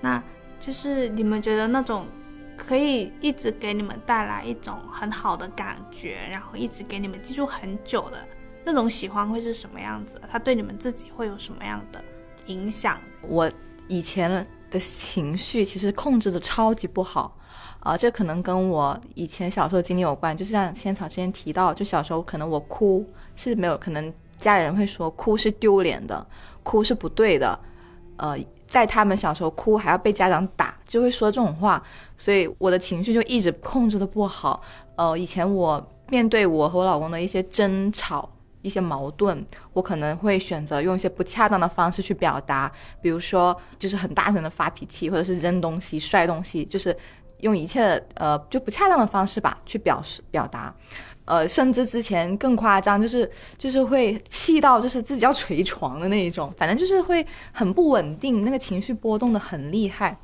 那就是你们觉得那种可以一直给你们带来一种很好的感觉，然后一直给你们记住很久的那种喜欢会是什么样子？它对你们自己会有什么样的影响？我以前。的情绪其实控制的超级不好，啊，这可能跟我以前小时候经历有关。就像仙草之前提到，就小时候可能我哭是没有，可能家里人会说哭是丢脸的，哭是不对的，呃，在他们小时候哭还要被家长打，就会说这种话，所以我的情绪就一直控制的不好。呃，以前我面对我和我老公的一些争吵。一些矛盾，我可能会选择用一些不恰当的方式去表达，比如说就是很大声的发脾气，或者是扔东西、摔东西，就是用一切呃就不恰当的方式吧去表示表达，呃，甚至之前更夸张，就是就是会气到就是自己要捶床的那一种，反正就是会很不稳定，那个情绪波动的很厉害。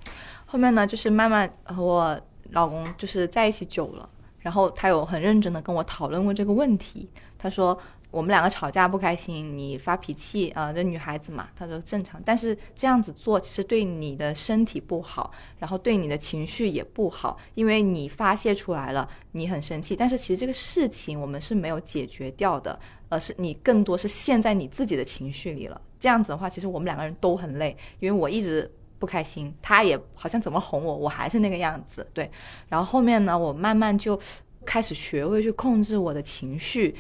后面呢，就是慢慢和我老公就是在一起久了，然后他有很认真的跟我讨论过这个问题，他说。我们两个吵架不开心，你发脾气啊，这女孩子嘛，她说正常。但是这样子做其实对你的身体不好，然后对你的情绪也不好，因为你发泄出来了，你很生气。但是其实这个事情我们是没有解决掉的，而是你更多是陷在你自己的情绪里了。这样子的话，其实我们两个人都很累，因为我一直不开心，他也好像怎么哄我，我还是那个样子。对，然后后面呢，我慢慢就开始学会去控制我的情绪。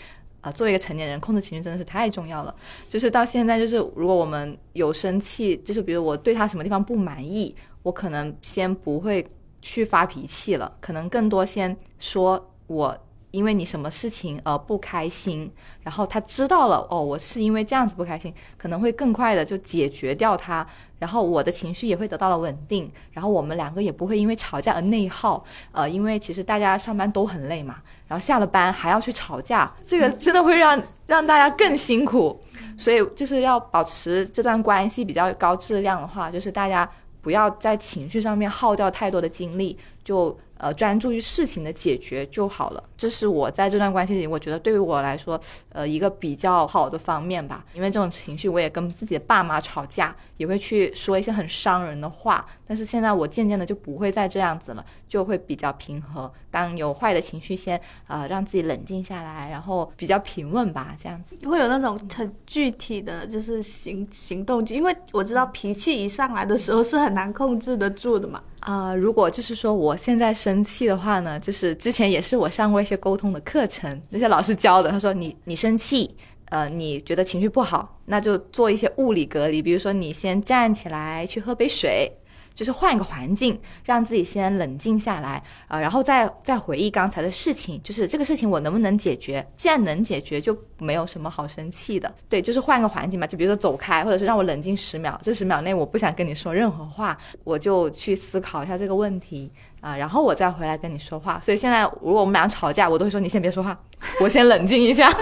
啊，作为一个成年人，控制情绪真的是太重要了。就是到现在，就是如果我们有生气，就是比如我对他什么地方不满意，我可能先不会去发脾气了，可能更多先说我。因为你什么事情而不开心，然后他知道了哦，我是因为这样子不开心，可能会更快的就解决掉他，然后我的情绪也会得到了稳定，然后我们两个也不会因为吵架而内耗，呃，因为其实大家上班都很累嘛，然后下了班还要去吵架，这个真的会让让大家更辛苦，所以就是要保持这段关系比较高质量的话，就是大家不要在情绪上面耗掉太多的精力，就。呃，专注于事情的解决就好了。这是我在这段关系里，我觉得对于我来说，呃，一个比较好的方面吧。因为这种情绪，我也跟自己的爸妈吵架，也会去说一些很伤人的话。但是现在我渐渐的就不会再这样子了，就会比较平和。当有坏的情绪，先呃让自己冷静下来，然后比较平稳吧，这样子。会有那种很具体的就是行行动，因为我知道脾气一上来的时候是很难控制得住的嘛。啊，如果就是说我现在生气的话呢，就是之前也是我上过一些沟通的课程，那些老师教的。他说你你生气，呃，你觉得情绪不好，那就做一些物理隔离，比如说你先站起来去喝杯水。就是换一个环境，让自己先冷静下来，呃，然后再再回忆刚才的事情，就是这个事情我能不能解决？既然能解决，就没有什么好生气的。对，就是换个环境嘛，就比如说走开，或者是让我冷静十秒，这十秒内我不想跟你说任何话，我就去思考一下这个问题啊，然后我再回来跟你说话。所以现在如果我们俩吵架，我都会说你先别说话，我先冷静一下，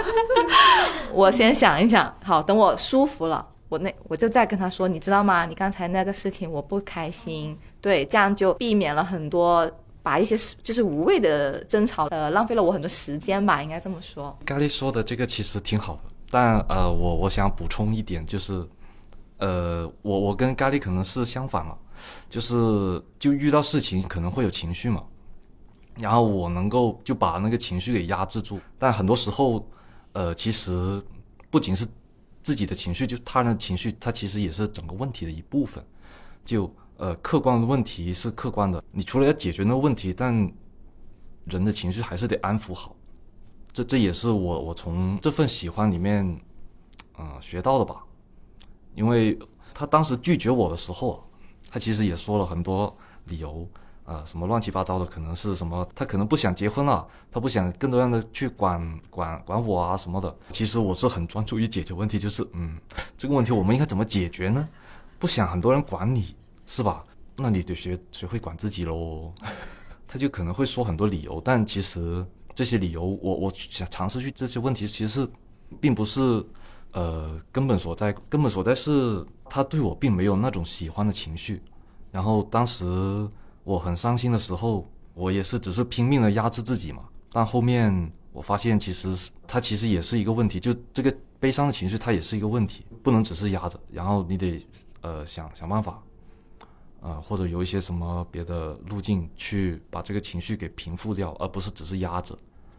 我先想一想，好，等我舒服了。我那我就再跟他说，你知道吗？你刚才那个事情我不开心，对，这样就避免了很多把一些就是无谓的争吵，呃，浪费了我很多时间吧，应该这么说。咖喱说的这个其实挺好的，但呃，我我想补充一点，就是，呃，我我跟咖喱可能是相反了，就是就遇到事情可能会有情绪嘛，然后我能够就把那个情绪给压制住，但很多时候，呃，其实不仅是。自己的情绪，就他人的情绪，它其实也是整个问题的一部分。就呃，客观的问题是客观的，你除了要解决那个问题，但人的情绪还是得安抚好。这这也是我我从这份喜欢里面，嗯，学到的吧。因为他当时拒绝我的时候，他其实也说了很多理由。啊，什么乱七八糟的，可能是什么？他可能不想结婚了，他不想更多样的去管管管我啊什么的。其实我是很专注于解决问题，就是嗯，这个问题我们应该怎么解决呢？不想很多人管你，是吧？那你得学学会管自己喽。他就可能会说很多理由，但其实这些理由，我我想尝试去这些问题，其实是并不是呃根本所在，根本所在是他对我并没有那种喜欢的情绪，然后当时。我很伤心的时候，我也是只是拼命的压制自己嘛。但后面我发现，其实它其实也是一个问题，就这个悲伤的情绪，它也是一个问题，不能只是压着。然后你得呃想想办法，呃或者有一些什么别的路径去把这个情绪给平复掉，而不是只是压着。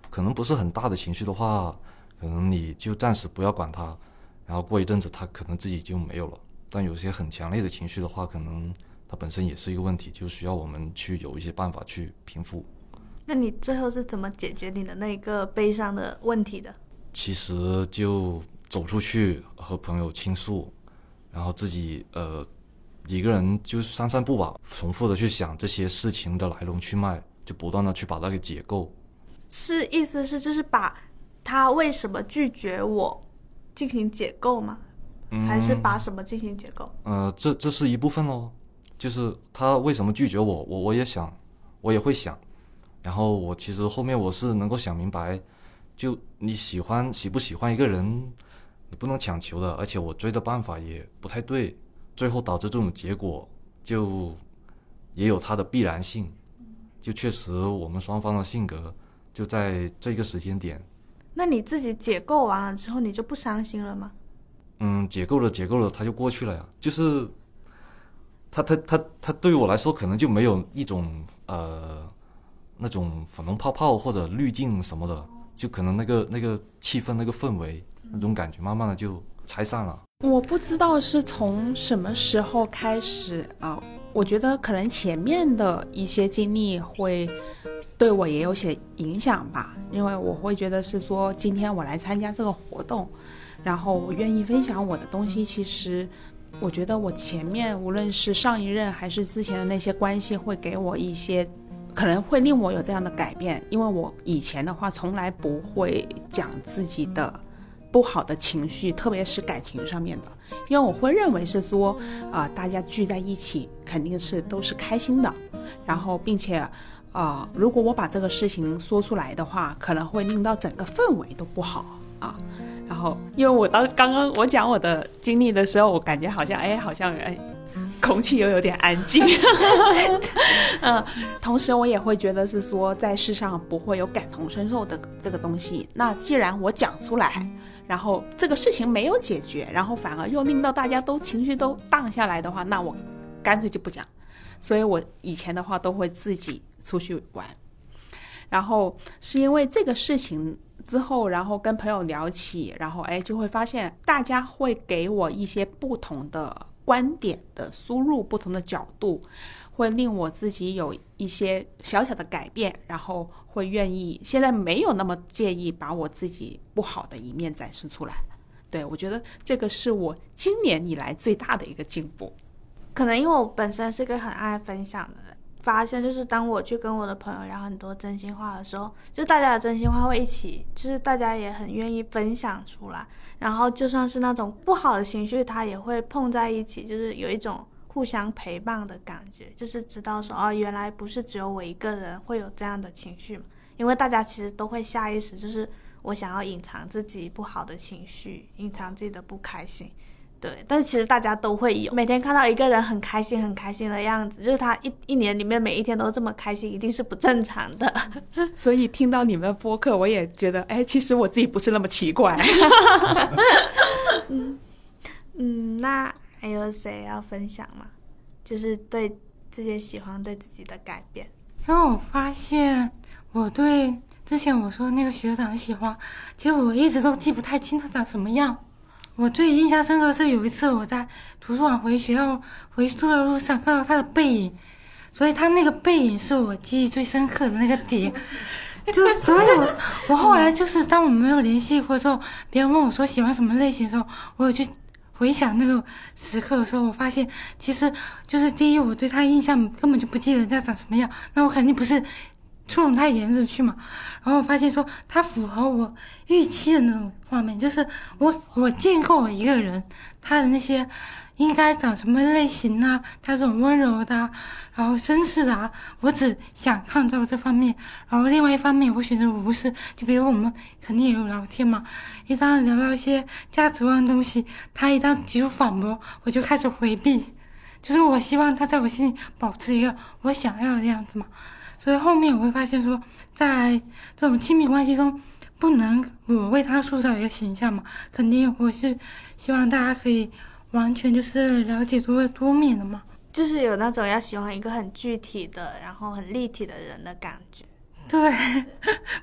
可能不是很大的情绪的话，可能你就暂时不要管它，然后过一阵子它可能自己就没有了。但有些很强烈的情绪的话，可能。它本身也是一个问题，就需要我们去有一些办法去平复。那你最后是怎么解决你的那个悲伤的问题的？其实就走出去和朋友倾诉，然后自己呃一个人就散散步吧，重复的去想这些事情的来龙去脉，就不断的去把它给解构。是意思是就是把他为什么拒绝我进行解构吗？还是把什么进行解构？呃，这这是一部分喽。就是他为什么拒绝我，我我也想，我也会想，然后我其实后面我是能够想明白，就你喜欢喜不喜欢一个人，你不能强求的，而且我追的办法也不太对，最后导致这种结果，就也有它的必然性，就确实我们双方的性格就在这个时间点。那你自己解构完了之后，你就不伤心了吗？嗯，解构了，解构了，它就过去了呀，就是。他他他他对于我来说，可能就没有一种呃那种粉红泡泡或者滤镜什么的，就可能那个那个气氛、那个氛围、那种感觉，慢慢的就拆散了。我不知道是从什么时候开始啊，我觉得可能前面的一些经历会对我也有些影响吧，因为我会觉得是说，今天我来参加这个活动，然后我愿意分享我的东西，其实。我觉得我前面无论是上一任还是之前的那些关系，会给我一些，可能会令我有这样的改变。因为我以前的话从来不会讲自己的不好的情绪，特别是感情上面的，因为我会认为是说，啊，大家聚在一起肯定是都是开心的，然后并且，啊，如果我把这个事情说出来的话，可能会令到整个氛围都不好啊。然后因为我当刚刚我讲我的经历的时候，我感觉好像哎，好像哎。空气又有点安静，嗯，同时我也会觉得是说，在世上不会有感同身受的这个东西。那既然我讲出来，然后这个事情没有解决，然后反而又令到大家都情绪都荡下来的话，那我干脆就不讲。所以我以前的话都会自己出去玩，然后是因为这个事情之后，然后跟朋友聊起，然后哎就会发现大家会给我一些不同的。观点的输入，不同的角度，会令我自己有一些小小的改变，然后会愿意现在没有那么介意把我自己不好的一面展示出来。对我觉得这个是我今年以来最大的一个进步。可能因为我本身是个很爱分享的，发现就是当我去跟我的朋友聊很多真心话的时候，就大家的真心话会一起，就是大家也很愿意分享出来。然后就算是那种不好的情绪，他也会碰在一起，就是有一种互相陪伴的感觉，就是知道说哦，原来不是只有我一个人会有这样的情绪嘛，因为大家其实都会下意识，就是我想要隐藏自己不好的情绪，隐藏自己的不开心。对，但是其实大家都会有。每天看到一个人很开心、很开心的样子，就是他一一年里面每一天都这么开心，一定是不正常的。所以听到你们的播客，我也觉得，哎，其实我自己不是那么奇怪。嗯嗯，那还有谁要分享吗？就是对这些喜欢对自己的改变。因为我发现我对之前我说那个学长喜欢，其实我一直都记不太清他长什么样。我最印象深刻是有一次我在图书馆回学校回宿舍路上看到他的背影，所以他那个背影是我记忆最深刻的那个点。就所以，我我后来就是当我们没有联系或者说别人问我说喜欢什么类型的时候，我有去回想那个时刻的时候，我发现其实就是第一，我对他印象根本就不记得人家长什么样，那我肯定不是。触动他颜值去嘛，然后我发现说他符合我预期的那种画面，就是我我见过一个人，他的那些应该长什么类型啊？他这种温柔的，然后绅士的，啊，我只想看到这方面。然后另外一方面，我选择无视。就比如我们肯定也有聊天嘛，一旦聊到一些价值观的东西，他一旦提出反驳，我就开始回避。就是我希望他在我心里保持一个我想要的样子嘛。所以后面我会发现说，在这种亲密关系中，不能我为他塑造一个形象嘛，肯定我是希望大家可以完全就是了解多多面的嘛，就是有那种要喜欢一个很具体的，然后很立体的人的感觉。对，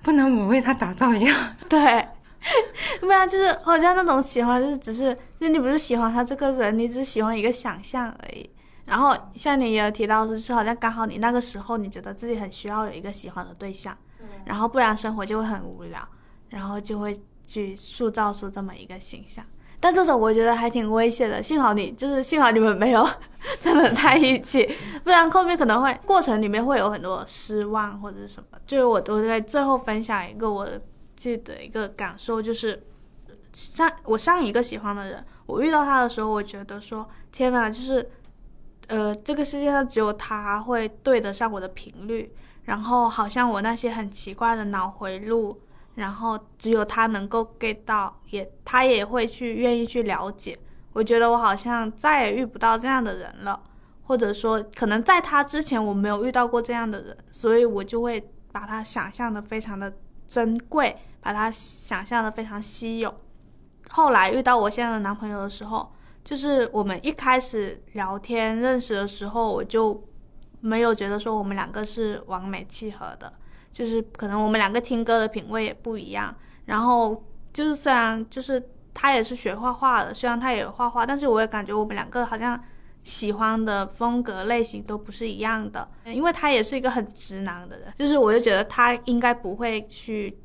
不能我为他打造一个。对，不然就是好像那种喜欢，就是只是，就你不是喜欢他这个人，你只喜欢一个想象而已。然后像你也有提到，就是好像刚好你那个时候，你觉得自己很需要有一个喜欢的对象，然后不然生活就会很无聊，然后就会去塑造出这么一个形象。但这种我觉得还挺危险的，幸好你就是幸好你们没有 真的在一起，不然后面可能会过程里面会有很多失望或者什么。就是我我在最后分享一个我自己的一个感受，就是上我上一个喜欢的人，我遇到他的时候，我觉得说天呐，就是。呃，这个世界上只有他会对得上我的频率，然后好像我那些很奇怪的脑回路，然后只有他能够 get 到，也他也会去愿意去了解。我觉得我好像再也遇不到这样的人了，或者说可能在他之前我没有遇到过这样的人，所以我就会把他想象的非常的珍贵，把他想象的非常稀有。后来遇到我现在的男朋友的时候。就是我们一开始聊天认识的时候，我就没有觉得说我们两个是完美契合的，就是可能我们两个听歌的品味也不一样。然后就是虽然就是他也是学画画的，虽然他也画画，但是我也感觉我们两个好像喜欢的风格类型都不是一样的。因为他也是一个很直男的人，就是我就觉得他应该不会去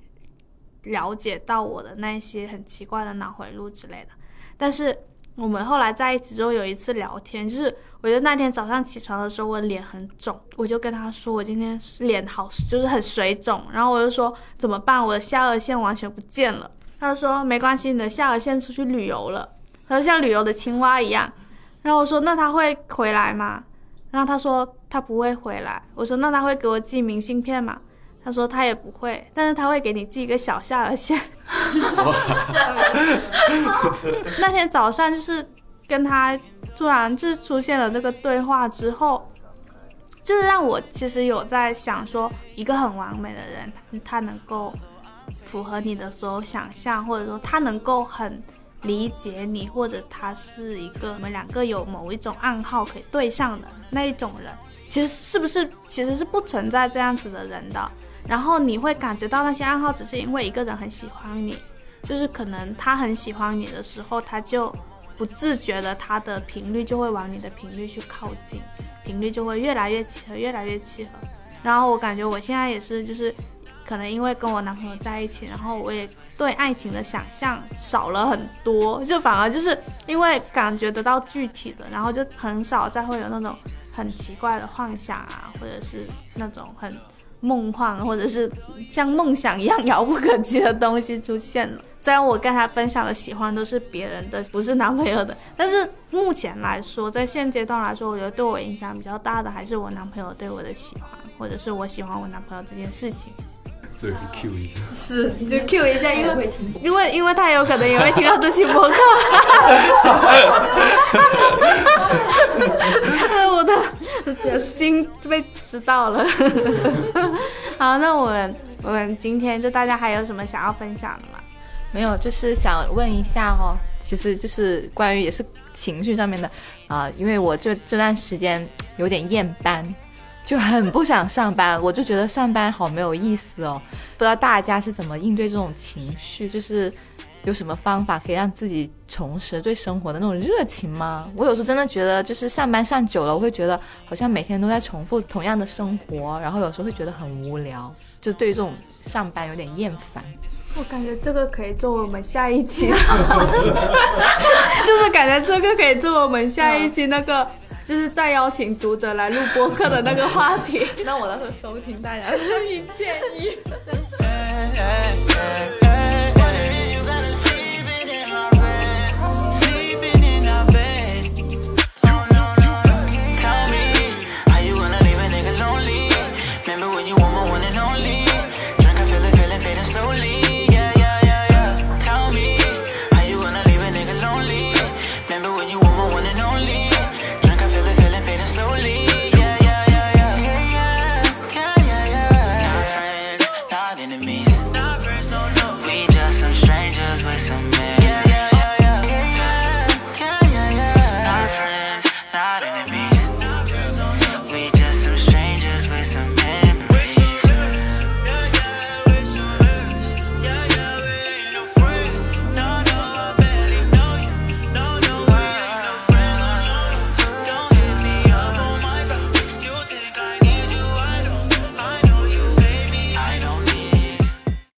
了解到我的那些很奇怪的脑回路之类的，但是。我们后来在一起之后有一次聊天，就是我觉得那天早上起床的时候我脸很肿，我就跟他说我今天脸好就是很水肿，然后我就说怎么办，我的下颚线完全不见了。他说没关系，你的下颚线出去旅游了，他说像旅游的青蛙一样。然后我说那他会回来吗？然后他说他不会回来。我说那他会给我寄明信片吗？他说他也不会，但是他会给你寄一个小下颚线。那天早上就是跟他突然就是出现了这个对话之后，就是让我其实有在想说，一个很完美的人，他能够符合你的所有想象，或者说他能够很理解你，或者他是一个我们两个有某一种暗号可以对上的那一种人，其实是不是其实是不存在这样子的人的。然后你会感觉到那些暗号，只是因为一个人很喜欢你，就是可能他很喜欢你的时候，他就不自觉的他的频率就会往你的频率去靠近，频率就会越来越契合，越来越契合。然后我感觉我现在也是，就是可能因为跟我男朋友在一起，然后我也对爱情的想象少了很多，就反而就是因为感觉得到具体的，然后就很少再会有那种很奇怪的幻想啊，或者是那种很。梦幻，或者是像梦想一样遥不可及的东西出现了。虽然我跟他分享的喜欢都是别人的，不是男朋友的，但是目前来说，在现阶段来说，我觉得对我影响比较大的还是我男朋友对我的喜欢，或者是我喜欢我男朋友这件事情。最后 Q 一下，是就 Q 一下，因为因为因为他有可能也会听到这期播客。我的心被知道了。好，那我们我们今天就大家还有什么想要分享的吗？没有，就是想问一下哦，其实就是关于也是情绪上面的啊，因为我这这段时间有点厌班，就很不想上班，我就觉得上班好没有意思哦。不知道大家是怎么应对这种情绪，就是。有什么方法可以让自己重拾对生活的那种热情吗？我有时候真的觉得，就是上班上久了，我会觉得好像每天都在重复同样的生活，然后有时候会觉得很无聊，就对这种上班有点厌烦。我感觉这个可以做我们下一期，就是感觉这个可以做我们下一期那个，就是再邀请读者来录播客的那个话题。那我到时候收听大家的建议。